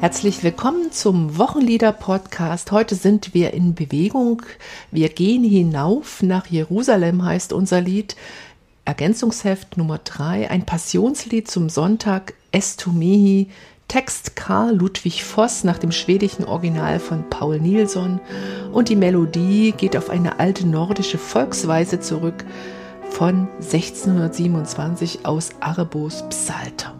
Herzlich willkommen zum Wochenlieder-Podcast. Heute sind wir in Bewegung. Wir gehen hinauf nach Jerusalem, heißt unser Lied. Ergänzungsheft Nummer 3, ein Passionslied zum Sonntag, Estumehi, Text Karl Ludwig Voss nach dem schwedischen Original von Paul Nilsson und die Melodie geht auf eine alte nordische Volksweise zurück von 1627 aus Arebos Psalter.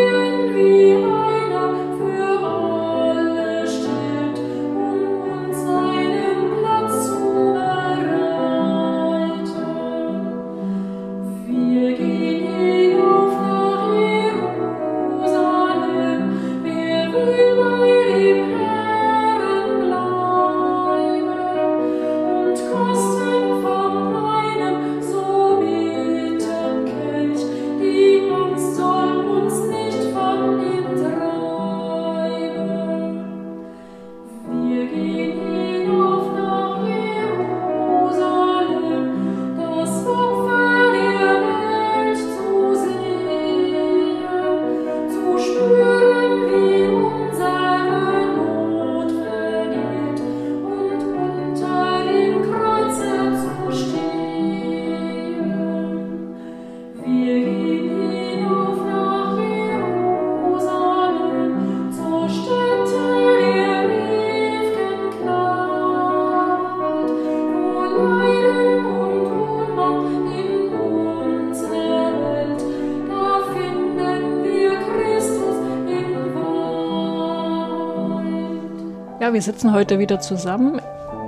wir sitzen heute wieder zusammen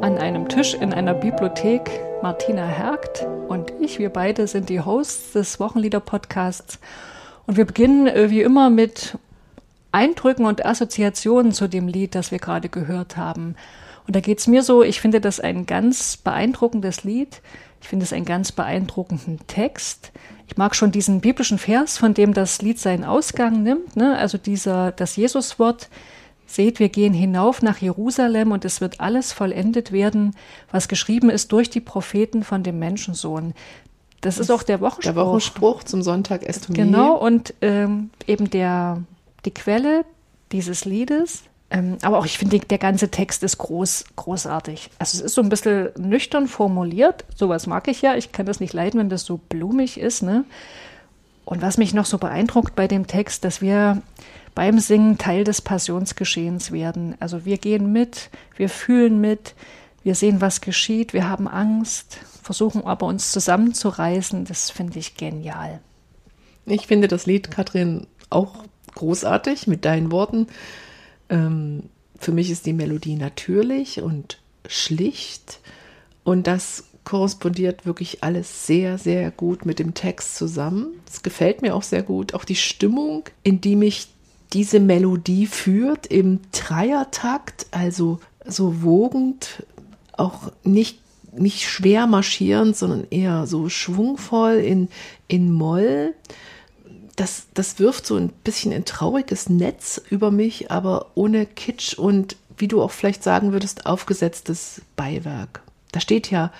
an einem Tisch in einer Bibliothek. Martina Hergt und ich, wir beide sind die Hosts des Wochenlieder-Podcasts. Und wir beginnen äh, wie immer mit Eindrücken und Assoziationen zu dem Lied, das wir gerade gehört haben. Und da geht es mir so, ich finde das ein ganz beeindruckendes Lied. Ich finde es einen ganz beeindruckenden Text. Ich mag schon diesen biblischen Vers, von dem das Lied seinen Ausgang nimmt. Ne? Also dieser, das Jesuswort, Seht, wir gehen hinauf nach Jerusalem und es wird alles vollendet werden, was geschrieben ist durch die Propheten von dem Menschensohn. Das, das ist auch der Wochenspruch. Der Wochenspruch zum Sonntag Estomie. Genau, und ähm, eben der, die Quelle dieses Liedes. Ähm, aber auch ich finde, der ganze Text ist groß, großartig. Also es ist so ein bisschen nüchtern formuliert. Sowas mag ich ja. Ich kann das nicht leiden, wenn das so blumig ist. Ne? Und was mich noch so beeindruckt bei dem Text, dass wir beim Singen Teil des Passionsgeschehens werden. Also wir gehen mit, wir fühlen mit, wir sehen, was geschieht, wir haben Angst, versuchen aber uns zusammenzureißen. Das finde ich genial. Ich finde das Lied, Katrin, auch großartig mit deinen Worten. Ähm, für mich ist die Melodie natürlich und schlicht und das korrespondiert wirklich alles sehr, sehr gut mit dem Text zusammen. Es gefällt mir auch sehr gut. Auch die Stimmung, in die mich diese Melodie führt im Dreiertakt, also so wogend, auch nicht, nicht schwer marschierend, sondern eher so schwungvoll in, in Moll. Das, das wirft so ein bisschen ein trauriges Netz über mich, aber ohne Kitsch und, wie du auch vielleicht sagen würdest, aufgesetztes Beiwerk. Da steht ja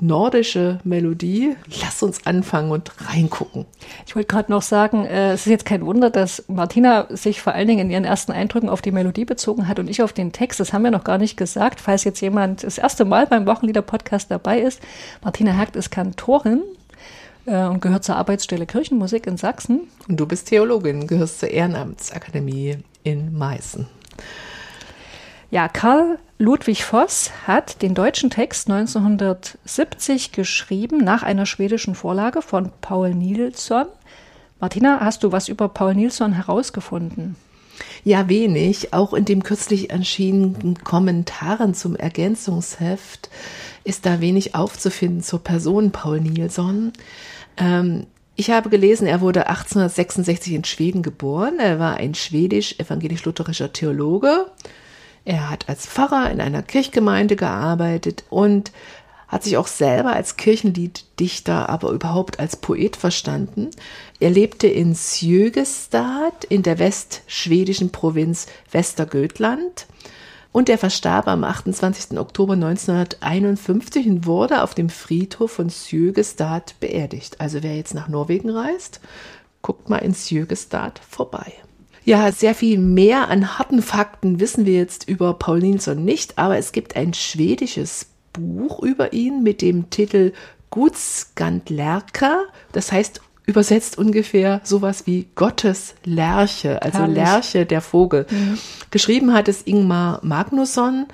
nordische Melodie. Lass uns anfangen und reingucken. Ich wollte gerade noch sagen, äh, es ist jetzt kein Wunder, dass Martina sich vor allen Dingen in ihren ersten Eindrücken auf die Melodie bezogen hat und ich auf den Text. Das haben wir noch gar nicht gesagt. Falls jetzt jemand das erste Mal beim Wochenlieder-Podcast dabei ist, Martina Hagt ist Kantorin äh, und gehört zur Arbeitsstelle Kirchenmusik in Sachsen. Und du bist Theologin, gehörst zur Ehrenamtsakademie in Meißen. Ja, Karl Ludwig Voss hat den deutschen Text 1970 geschrieben nach einer schwedischen Vorlage von Paul Nilsson. Martina, hast du was über Paul Nilsson herausgefunden? Ja, wenig. Auch in dem kürzlich erschienenen Kommentaren zum Ergänzungsheft ist da wenig aufzufinden zur Person Paul Nilsson. Ähm, ich habe gelesen, er wurde 1866 in Schweden geboren. Er war ein schwedisch-evangelisch-lutherischer Theologe er hat als Pfarrer in einer Kirchgemeinde gearbeitet und hat sich auch selber als Kirchenlieddichter, aber überhaupt als Poet verstanden. Er lebte in Sjögestad in der westschwedischen Provinz Västergötland Und er verstarb am 28. Oktober 1951 und wurde auf dem Friedhof von Sjögestad beerdigt. Also wer jetzt nach Norwegen reist, guckt mal in Sjögestad vorbei. Ja, sehr viel mehr an harten Fakten wissen wir jetzt über Paul Nilsson nicht, aber es gibt ein schwedisches Buch über ihn mit dem Titel Gudskandlerka, das heißt übersetzt ungefähr sowas wie Gottes Lerche, also Herrlich. Lerche der Vogel. Mhm. Geschrieben hat es Ingmar Magnusson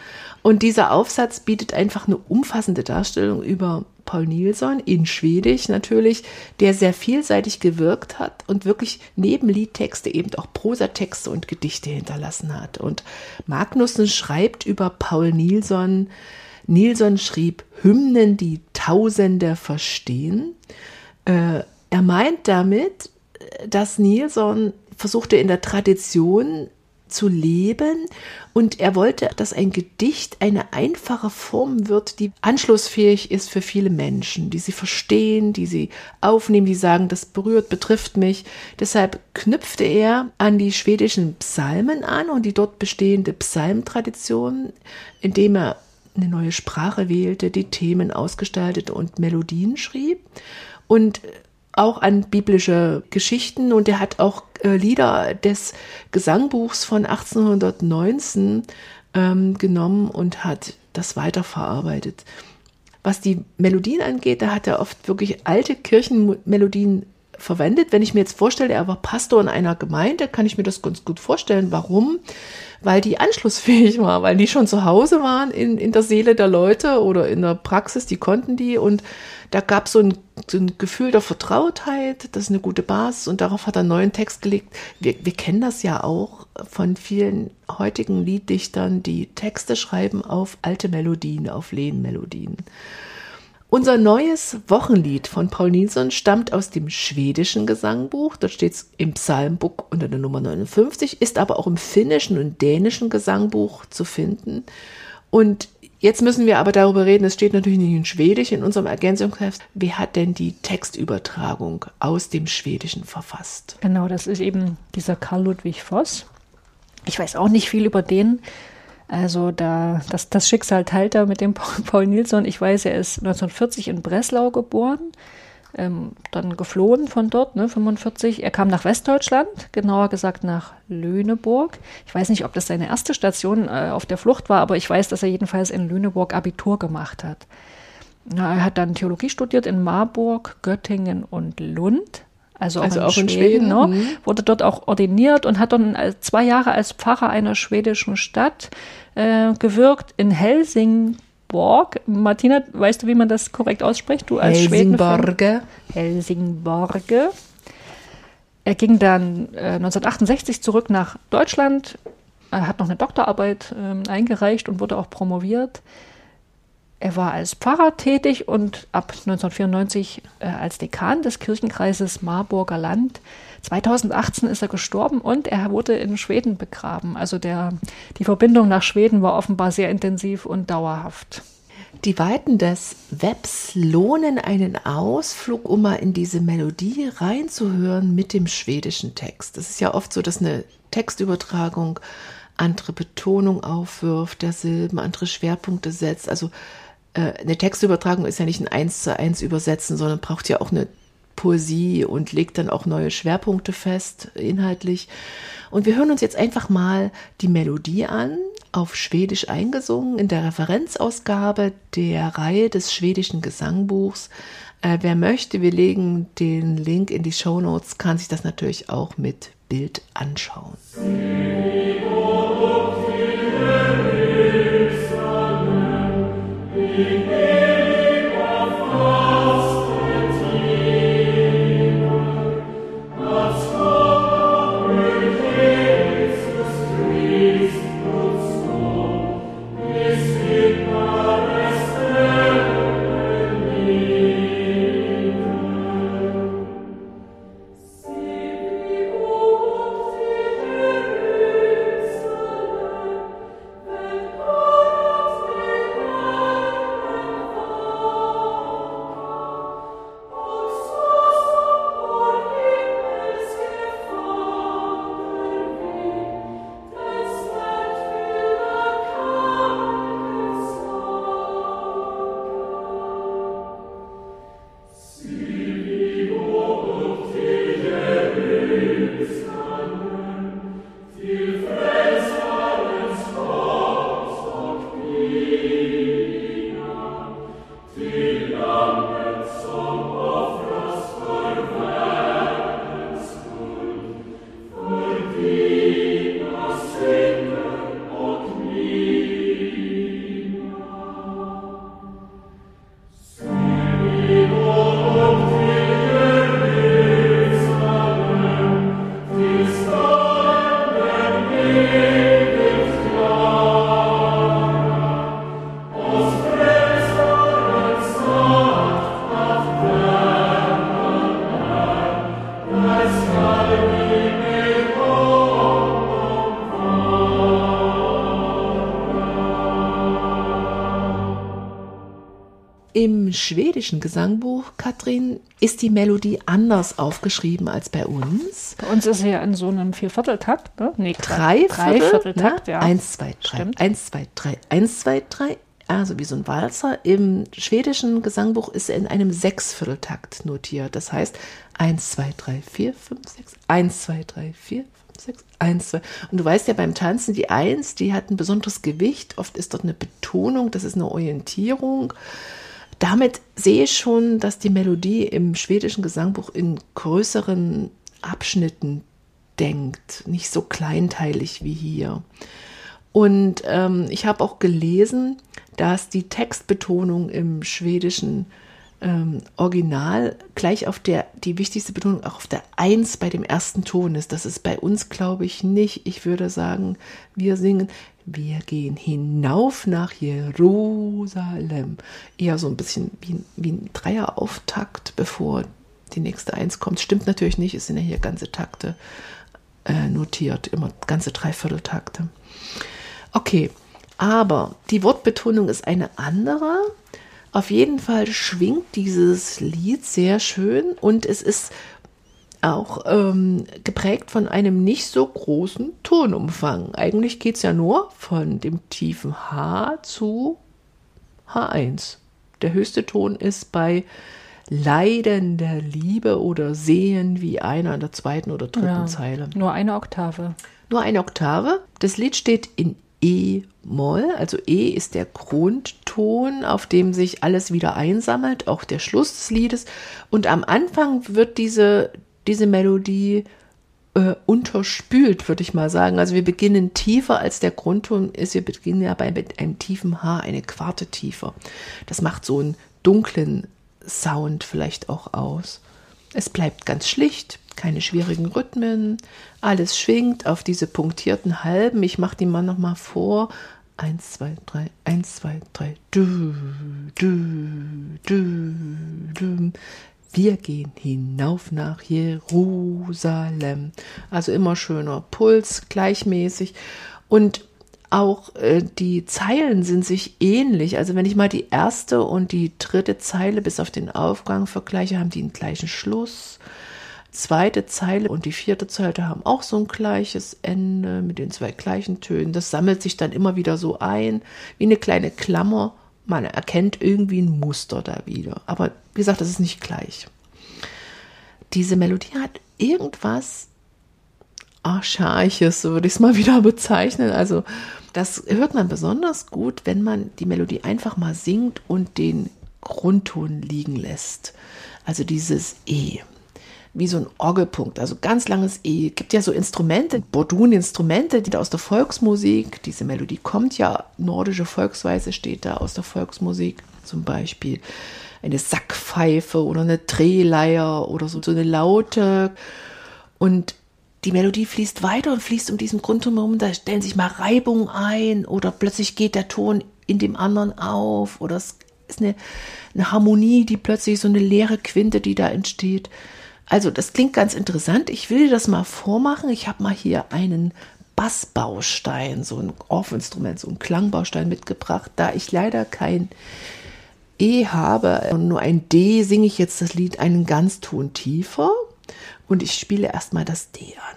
und dieser Aufsatz bietet einfach eine umfassende Darstellung über Paul Nilsson in Schwedisch natürlich, der sehr vielseitig gewirkt hat und wirklich neben Liedtexte eben auch Prosatexte und Gedichte hinterlassen hat. Und Magnusson schreibt über Paul Nilsson, Nilsson schrieb Hymnen, die Tausende verstehen. Äh, er meint damit, dass Nilsson versuchte in der Tradition zu leben und er wollte, dass ein Gedicht eine einfache Form wird, die anschlussfähig ist für viele Menschen, die sie verstehen, die sie aufnehmen, die sagen, das berührt, betrifft mich. Deshalb knüpfte er an die schwedischen Psalmen an und die dort bestehende Psalmtradition, indem er eine neue Sprache wählte, die Themen ausgestaltete und Melodien schrieb. Und auch an biblische Geschichten und er hat auch äh, Lieder des Gesangbuchs von 1819 ähm, genommen und hat das weiterverarbeitet. Was die Melodien angeht, da hat er oft wirklich alte Kirchenmelodien verwendet. Wenn ich mir jetzt vorstelle, er war Pastor in einer Gemeinde, kann ich mir das ganz gut vorstellen. Warum? Weil die anschlussfähig war, weil die schon zu Hause waren in, in der Seele der Leute oder in der Praxis, die konnten die und da gab so ein, so ein Gefühl der Vertrautheit, das ist eine gute Basis und darauf hat er einen neuen Text gelegt. Wir, wir kennen das ja auch von vielen heutigen Lieddichtern, die Texte schreiben auf alte Melodien, auf Lehnmelodien. Unser neues Wochenlied von Paul Nilsson stammt aus dem schwedischen Gesangbuch. Dort steht es im Psalmbuch unter der Nummer 59, ist aber auch im finnischen und dänischen Gesangbuch zu finden. Und Jetzt müssen wir aber darüber reden, es steht natürlich nicht in Schwedisch in unserem Ergänzungsheft. Wer hat denn die Textübertragung aus dem Schwedischen verfasst? Genau, das ist eben dieser Karl Ludwig Voss. Ich weiß auch nicht viel über den. Also da, das, das Schicksal teilt er mit dem Paul Nilsson. Ich weiß, er ist 1940 in Breslau geboren ähm, dann geflohen von dort, ne, 45. Er kam nach Westdeutschland, genauer gesagt nach Lüneburg. Ich weiß nicht, ob das seine erste Station äh, auf der Flucht war, aber ich weiß, dass er jedenfalls in Lüneburg Abitur gemacht hat. Na, er hat dann Theologie studiert in Marburg, Göttingen und Lund. Also auch, also in, auch Schweden, in Schweden, ne? Mhm. wurde dort auch ordiniert und hat dann zwei Jahre als Pfarrer einer schwedischen Stadt äh, gewirkt in Helsing Helsingborg. Martina, weißt du, wie man das korrekt ausspricht? Du als Helsingborge. Helsingborge. Er ging dann äh, 1968 zurück nach Deutschland, er hat noch eine Doktorarbeit äh, eingereicht und wurde auch promoviert. Er war als Pfarrer tätig und ab 1994 äh, als Dekan des Kirchenkreises Marburger Land. 2018 ist er gestorben und er wurde in Schweden begraben. Also der, die Verbindung nach Schweden war offenbar sehr intensiv und dauerhaft. Die Weiten des Webs lohnen einen Ausflug, um mal in diese Melodie reinzuhören mit dem schwedischen Text. Es ist ja oft so, dass eine Textübertragung andere Betonung aufwirft, der Silben, andere Schwerpunkte setzt. Also eine Textübertragung ist ja nicht ein Eins zu eins Übersetzen, sondern braucht ja auch eine Poesie und legt dann auch neue Schwerpunkte fest, inhaltlich. Und wir hören uns jetzt einfach mal die Melodie an, auf Schwedisch eingesungen, in der Referenzausgabe der Reihe des schwedischen Gesangbuchs. Äh, wer möchte, wir legen den Link in die Show Notes, kann sich das natürlich auch mit Bild anschauen. Musik Im schwedischen Gesangbuch, Katrin, ist die Melodie anders aufgeschrieben als bei uns. Bei uns ist sie ja in so einem Viervierteltakt, ne? Nee, drei, drei Vierteltakt, ne? ja. Eins, zwei, drei, Stimmt. eins, zwei, drei, eins, zwei, drei. Also wie so ein Walzer. Im schwedischen Gesangbuch ist er in einem Sechsvierteltakt notiert. Das heißt, eins, zwei, drei, vier, fünf, sechs, eins, zwei, drei, vier, fünf, sechs, eins, zwei. Und du weißt ja beim Tanzen, die Eins, die hat ein besonderes Gewicht. Oft ist dort eine Betonung, das ist eine Orientierung. Damit sehe ich schon, dass die Melodie im schwedischen Gesangbuch in größeren Abschnitten denkt, nicht so kleinteilig wie hier. Und ähm, ich habe auch gelesen, dass die Textbetonung im schwedischen ähm, Original gleich auf der, die wichtigste Betonung auch auf der Eins bei dem ersten Ton ist. Das ist bei uns, glaube ich, nicht. Ich würde sagen, wir singen, wir gehen hinauf nach Jerusalem. Eher so ein bisschen wie, wie ein Dreierauftakt, bevor die nächste Eins kommt. Stimmt natürlich nicht, es sind ja hier ganze Takte äh, notiert, immer ganze Dreivierteltakte. Okay, aber die Wortbetonung ist eine andere. Auf jeden Fall schwingt dieses Lied sehr schön und es ist auch ähm, geprägt von einem nicht so großen Tonumfang. Eigentlich geht es ja nur von dem tiefen H zu H1. Der höchste Ton ist bei leidender Liebe oder Sehen wie einer in der zweiten oder dritten Ja, Zeile. Nur eine Oktave. Nur eine Oktave. Das Lied steht in E-Moll, also E ist der Grundton, auf dem sich alles wieder einsammelt, auch der Schluss des Liedes. Und am Anfang wird diese, diese Melodie äh, unterspült, würde ich mal sagen. Also wir beginnen tiefer als der Grundton ist. Wir beginnen ja bei einem tiefen H, eine Quarte tiefer. Das macht so einen dunklen Sound vielleicht auch aus. Es bleibt ganz schlicht, keine schwierigen Rhythmen, alles schwingt auf diese punktierten Halben. Ich mache die mal nochmal vor. Eins, zwei, drei, eins, zwei, drei. Du, du, du, du. Wir gehen hinauf nach Jerusalem. Also immer schöner Puls, gleichmäßig. Und auch äh, die Zeilen sind sich ähnlich. Also wenn ich mal die erste und die dritte Zeile bis auf den Aufgang vergleiche, haben die einen gleichen Schluss. Zweite Zeile und die vierte Zeile haben auch so ein gleiches Ende mit den zwei gleichen Tönen. Das sammelt sich dann immer wieder so ein, wie eine kleine Klammer. Man erkennt irgendwie ein Muster da wieder. Aber wie gesagt, das ist nicht gleich. Diese Melodie hat irgendwas Archaisches, so würde ich es mal wieder bezeichnen. Also das hört man besonders gut, wenn man die Melodie einfach mal singt und den Grundton liegen lässt. Also dieses E. Wie so ein Orgelpunkt, also ganz langes E. Gibt ja so Instrumente, Bordun-Instrumente, die da aus der Volksmusik, diese Melodie kommt ja, nordische Volksweise steht da aus der Volksmusik, zum Beispiel eine Sackpfeife oder eine Drehleier oder so, so eine Laute. Und die Melodie fließt weiter und fließt um diesen Grundton herum, da stellen sich mal Reibungen ein oder plötzlich geht der Ton in dem anderen auf oder es ist eine, eine Harmonie, die plötzlich so eine leere Quinte, die da entsteht. Also das klingt ganz interessant. Ich will dir das mal vormachen. Ich habe mal hier einen Bassbaustein, so ein Orff-Instrument, so ein Klangbaustein mitgebracht. Da ich leider kein E habe und nur ein D, singe ich jetzt das Lied einen Ganzton tiefer und ich spiele erstmal das D an.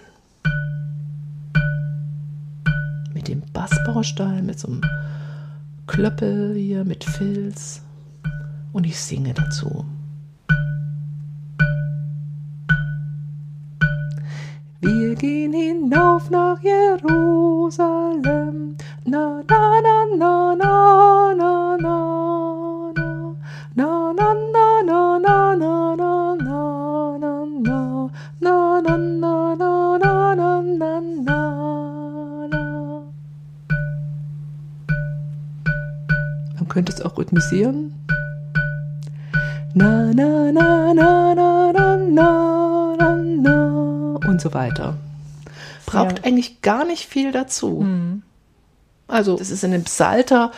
Mit dem Bassbaustein, mit so einem Klöppel hier, mit Filz und ich singe dazu. Wir gehen hinauf nach Jerusalem. Rhythmisieren. Na, na, na, na, na, na, na, na, na. Und so weiter. Braucht Sehr. eigentlich gar nicht viel dazu. Also, es ist in dem Psalter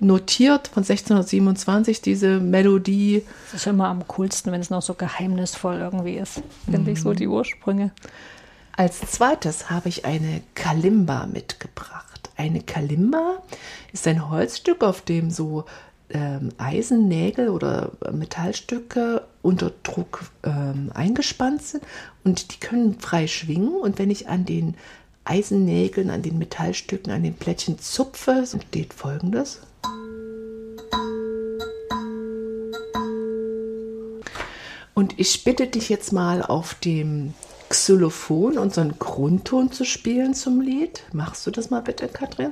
notiert von 1627, diese Melodie. Es ist immer am coolsten, wenn es noch so geheimnisvoll irgendwie ist. Finde ich so die Ursprünge. Als zweites habe ich eine Kalimba mitgebracht. Eine Kalimba ist ein Holzstück, auf dem so ähm, Eisennägel oder Metallstücke unter Druck ähm, eingespannt sind und die können frei schwingen. Und wenn ich an den Eisennägeln, an den Metallstücken, an den Plättchen zupfe, entsteht folgendes. Und ich bitte dich jetzt mal auf dem Xylophon unseren Grundton zu spielen zum Lied. Machst du das mal bitte, Katrin?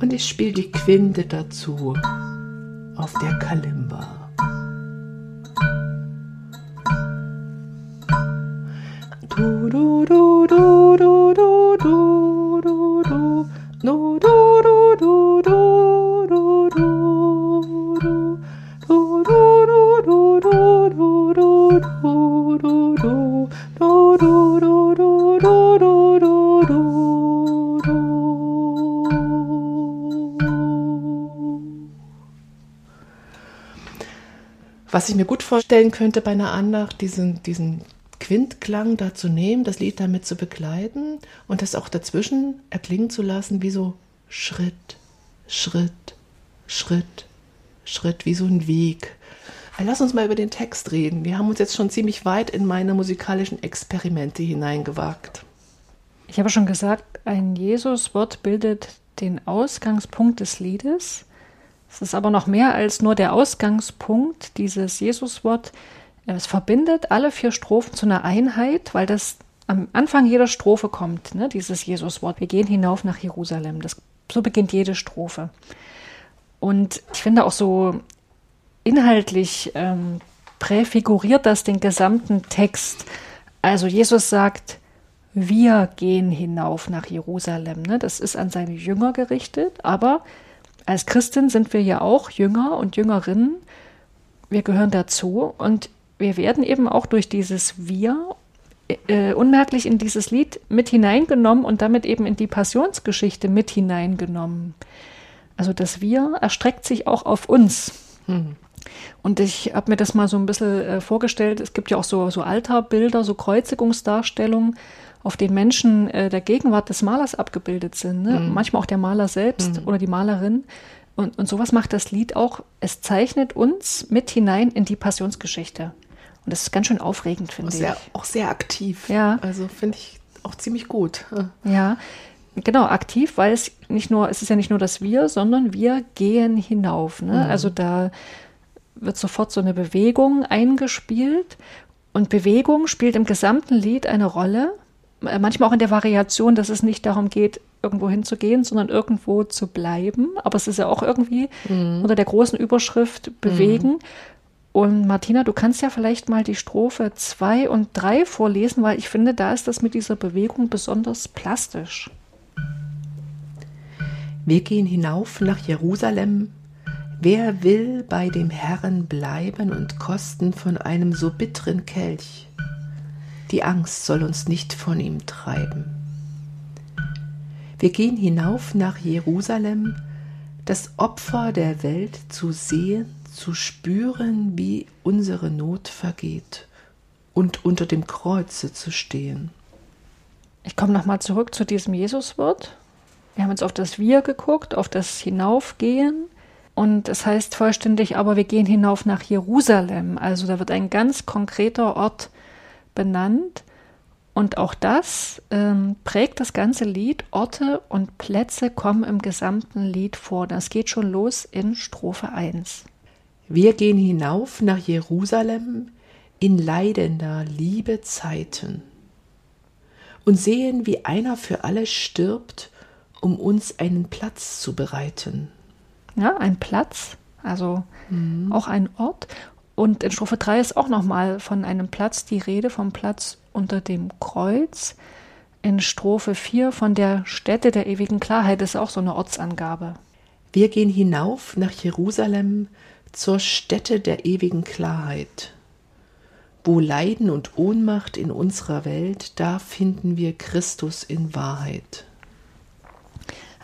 Und ich spiele die Quinte dazu auf der Kalimba. Du, du, du, du, du, du, du, du, du, du, du, du, Was ich mir gut vorstellen könnte bei einer Andacht, diesen, diesen Quintklang da zu nehmen, das Lied damit zu begleiten und das auch dazwischen erklingen zu lassen, wie so Schritt, Schritt, Schritt, Schritt, wie so ein Weg. Lass uns mal über den Text reden. Wir haben uns jetzt schon ziemlich weit in meine musikalischen Experimente hineingewagt. Ich habe schon gesagt, ein Jesuswort bildet den Ausgangspunkt des Liedes. Es ist aber noch mehr als nur der Ausgangspunkt, dieses Jesuswort. Es verbindet alle vier Strophen zu einer Einheit, weil das am Anfang jeder Strophe kommt, ne, dieses Jesuswort. Wir gehen hinauf nach Jerusalem. Das, so beginnt jede Strophe. Und ich finde auch so inhaltlich ähm, präfiguriert das den gesamten Text. Also Jesus sagt, wir gehen hinauf nach Jerusalem. Ne? Das ist an seine Jünger gerichtet, aber als Christin sind wir ja auch Jünger und Jüngerinnen. Wir gehören dazu und wir werden eben auch durch dieses Wir äh, unmerklich in dieses Lied mit hineingenommen und damit eben in die Passionsgeschichte mit hineingenommen. Also das Wir erstreckt sich auch auf uns. Hm. Und ich habe mir das mal so ein bisschen äh, vorgestellt. Es gibt ja auch so, so Altarbilder, so Kreuzigungsdarstellungen auf den Menschen äh, der Gegenwart des Malers abgebildet sind. Ne? Mhm. Manchmal auch der Maler selbst mhm. oder die Malerin. Und, und sowas macht das Lied auch. Es zeichnet uns mit hinein in die Passionsgeschichte. Und das ist ganz schön aufregend, finde ich. Auch sehr aktiv. Ja. Also finde ich auch ziemlich gut. Ja, genau, aktiv, weil es nicht nur, es ist ja nicht nur das Wir, sondern wir gehen hinauf. Ne? Mhm. Also da wird sofort so eine Bewegung eingespielt. Und Bewegung spielt im gesamten Lied eine Rolle. Äh, manchmal auch in der Variation, dass es nicht darum geht, irgendwo hinzugehen, sondern irgendwo zu bleiben. Aber es ist ja auch irgendwie mhm. unter der großen Überschrift bewegen. Mhm. Und Martina, du kannst ja vielleicht mal die Strophe 2 und 3 vorlesen, weil ich finde, da ist das mit dieser Bewegung besonders plastisch. Wir gehen hinauf nach Jerusalem. Wer will bei dem Herrn bleiben und kosten von einem so bitteren Kelch? Die Angst soll uns nicht von ihm treiben. Wir gehen hinauf nach Jerusalem, das Opfer der Welt zu sehen, zu spüren, wie unsere Not vergeht und unter dem Kreuze zu stehen. Ich komme nochmal zurück zu diesem Jesuswort. Wir haben jetzt auf das Wir geguckt, auf das Hinaufgehen. Und es heißt vollständig, aber wir gehen hinauf nach Jerusalem. Also da wird ein ganz konkreter Ort benannt. Und auch das ähm, prägt das ganze Lied. Orte und Plätze kommen im gesamten Lied vor. Das geht schon los in Strophe 1. Wir gehen hinauf nach Jerusalem in leidender Liebe Zeiten und sehen, wie einer für alle stirbt, um uns einen Platz zu bereiten. Ja, ein Platz, also mhm. auch ein Ort. Und in Strophe 3 ist auch nochmal von einem Platz die Rede, vom Platz unter dem Kreuz. In Strophe 4 von der Stätte der ewigen Klarheit ist auch so eine Ortsangabe. Wir gehen hinauf nach Jerusalem zur Stätte der ewigen Klarheit. Wo Leiden und Ohnmacht in unserer Welt, da finden wir Christus in Wahrheit.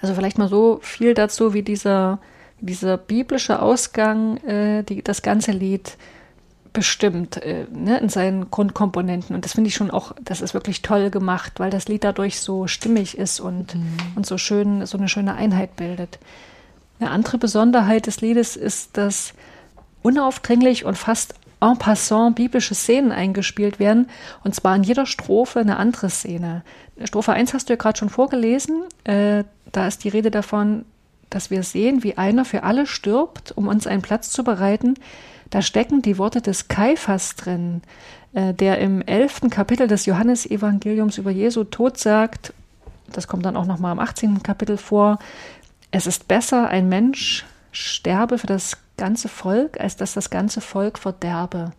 Also vielleicht mal so viel dazu, wie dieser dieser biblische Ausgang äh, die, das ganze Lied bestimmt äh, ne, in seinen Grundkomponenten. Und das finde ich schon auch, das ist wirklich toll gemacht, weil das Lied dadurch so stimmig ist und, mhm. und so schön, so eine schöne Einheit bildet. Eine andere Besonderheit des Liedes ist, dass unaufdringlich und fast en passant biblische Szenen eingespielt werden, und zwar in jeder Strophe eine andere Szene. Strophe 1 hast du ja gerade schon vorgelesen, äh, da ist die Rede davon, dass wir sehen, wie einer für alle stirbt, um uns einen Platz zu bereiten. Da stecken die Worte des Kaiphas drin, äh, der im elften Kapitel des Johannesevangeliums über Jesu Tod sagt, das kommt dann auch nochmal im 18. Kapitel vor, es ist besser, ein Mensch sterbe für das ganze Volk, als dass das ganze Volk verderbe.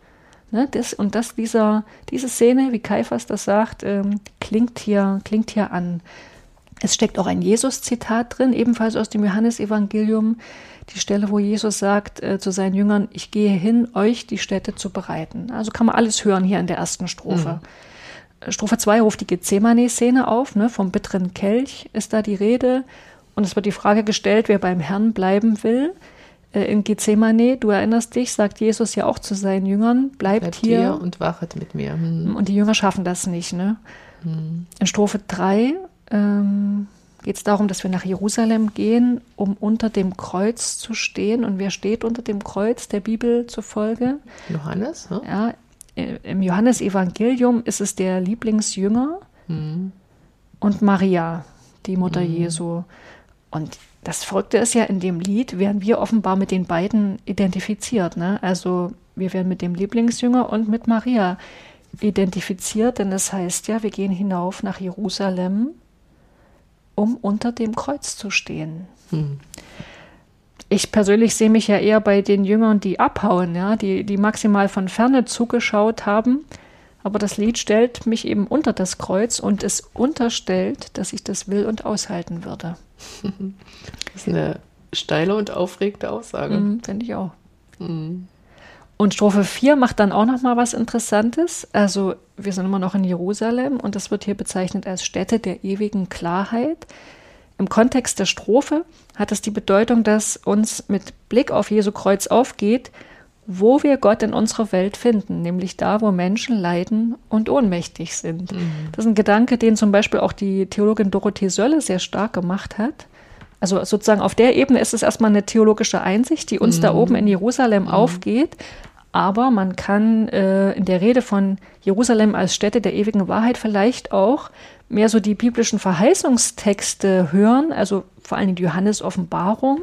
Ne, das, und das, dieser, diese Szene, wie Kaiphas das sagt, ähm, klingt, hier, klingt hier an. Es steckt auch ein Jesus-Zitat drin, ebenfalls aus dem Johannesevangelium, die Stelle, wo Jesus sagt äh, zu seinen Jüngern, ich gehe hin, euch die Städte zu bereiten. Also kann man alles hören hier in der ersten Strophe. Mhm. Strophe 2 ruft die Gethsemane-Szene auf, ne, vom bitteren Kelch ist da die Rede. Und es wird die Frage gestellt, wer beim Herrn bleiben will. Äh, in Gethsemane, du erinnerst dich, sagt Jesus ja auch zu seinen Jüngern, bleibt, bleibt hier. hier. und wachet mit mir. Hm. Und die Jünger schaffen das nicht. Ne? Hm. In Strophe 3 ähm, geht es darum, dass wir nach Jerusalem gehen, um unter dem Kreuz zu stehen. Und wer steht unter dem Kreuz der Bibel zufolge? Johannes. Hm? Ja, im Johannesevangelium ist es der Lieblingsjünger hm. und Maria, die Mutter hm. Jesu. Und das Verrückte ist ja, in dem Lied werden wir offenbar mit den beiden identifiziert. Ne? Also wir werden mit dem Lieblingsjünger und mit Maria identifiziert, denn es das heißt ja, wir gehen hinauf nach Jerusalem, um unter dem Kreuz zu stehen. Hm. Ich persönlich sehe mich ja eher bei den Jüngern, die abhauen, ja, die, die maximal von ferne zugeschaut haben. Aber das Lied stellt mich eben unter das Kreuz und es unterstellt, dass ich das will und aushalten würde. Das ist eine steile und aufregende Aussage. Mm, Finde ich auch. Mm. Und Strophe 4 macht dann auch noch mal was Interessantes. Also wir sind immer noch in Jerusalem und das wird hier bezeichnet als Stätte der ewigen Klarheit. Im Kontext der Strophe hat es die Bedeutung, dass uns mit Blick auf Jesu Kreuz aufgeht, wo wir Gott in unserer Welt finden, nämlich da, wo Menschen leiden und ohnmächtig sind. Mhm. Das ist ein Gedanke, den zum Beispiel auch die Theologin Dorothee Sölle sehr stark gemacht hat. Also sozusagen auf der Ebene ist es erstmal eine theologische Einsicht, die uns mhm. da oben in Jerusalem mhm. aufgeht. Aber man kann äh, in der Rede von Jerusalem als Stätte der ewigen Wahrheit vielleicht auch mehr so die biblischen Verheißungstexte hören, also vor allem die Johannes Offenbarung,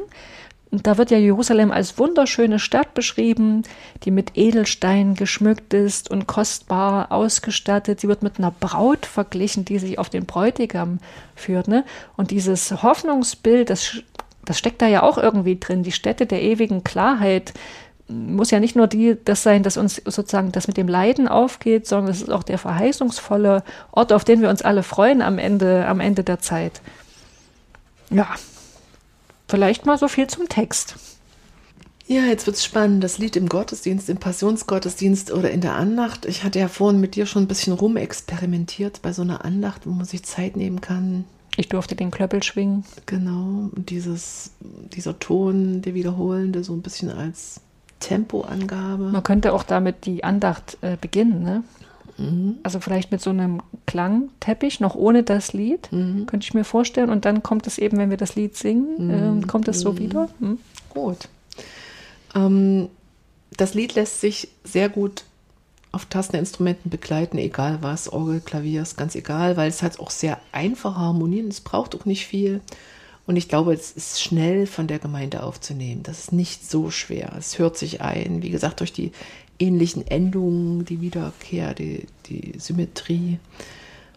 und da wird ja Jerusalem als wunderschöne Stadt beschrieben, die mit Edelsteinen geschmückt ist und kostbar ausgestattet. Sie wird mit einer Braut verglichen, die sich auf den Bräutigam führt. Ne? Und dieses Hoffnungsbild, das, das steckt da ja auch irgendwie drin. Die Stätte der ewigen Klarheit muss ja nicht nur die, das sein, dass uns sozusagen das mit dem Leiden aufgeht, sondern es ist auch der verheißungsvolle Ort, auf den wir uns alle freuen am Ende, am Ende der Zeit. Ja, Vielleicht mal so viel zum Text. Ja, jetzt wird es spannend. Das Lied im Gottesdienst, im Passionsgottesdienst oder in der Andacht. Ich hatte ja vorhin mit dir schon ein bisschen rumexperimentiert bei so einer Andacht, wo man sich Zeit nehmen kann. Ich durfte den Klöppel schwingen. Genau, dieses, dieser Ton, der wiederholende, so ein bisschen als Tempoangabe. Man könnte auch damit die Andacht äh, beginnen, ne? Mhm. Also vielleicht mit so einem Klangteppich, noch ohne das Lied, mhm. könnte ich mir vorstellen. Und dann kommt es eben, wenn wir das Lied singen, mhm. äh, kommt es so mhm. wieder. Mhm. Gut. Ähm, das Lied lässt sich sehr gut auf Tasteninstrumenten begleiten, egal was, Orgel, Klavier, ist ganz egal, weil es hat auch sehr einfache Harmonien, es braucht auch nicht viel. Und ich glaube, es ist schnell von der Gemeinde aufzunehmen. Das ist nicht so schwer. Es hört sich ein, wie gesagt, durch die ähnlichen Endungen, die Wiederkehr, die, die Symmetrie.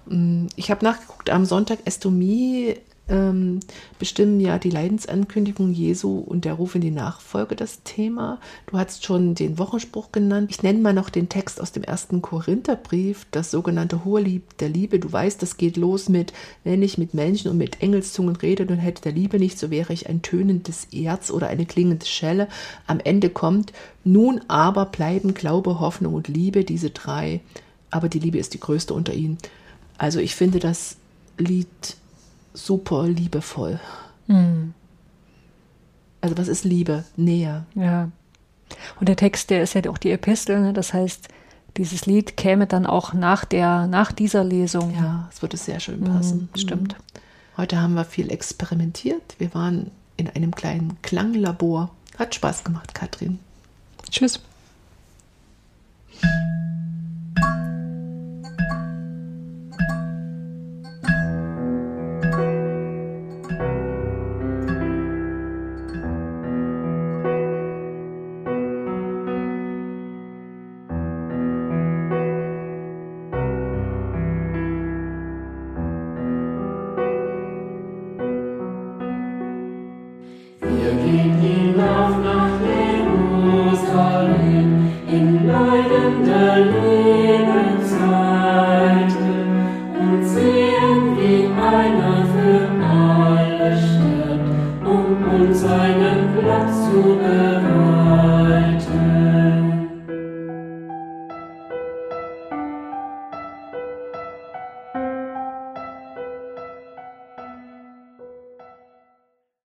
Mm, ich habe nachgeguckt, am Sonntag Estomie ähm, bestimmen ja die Leidensankündigung Jesu und der Ruf in die Nachfolge das Thema. Du hast schon den Wochenspruch genannt. Ich nenne mal noch den Text aus dem ersten Korintherbrief, das sogenannte Hohelied der Liebe. Du weißt, das geht los mit, wenn ich mit Menschen und mit Engelszungen rede und hätte der Liebe nicht, so wäre ich ein tönendes Erz oder eine klingende Schelle. Am Ende kommt, nun aber bleiben Glaube, Hoffnung und Liebe, diese drei, aber die Liebe ist die größte unter ihnen. Also ich finde das Lied super liebevoll. Mhm. Also was ist Liebe? Nähe. Ja. Und der Text, der ist ja auch die Epistel, ne? das heißt, dieses Lied käme dann auch nach der, nach dieser Lesung. Ja, es würde sehr schön passen. Mhm, stimmt. Heute haben wir viel experimentiert. Wir waren in in einem kleinen Klanglabor. Hat Spaß gemacht, Katrin. Tschüss.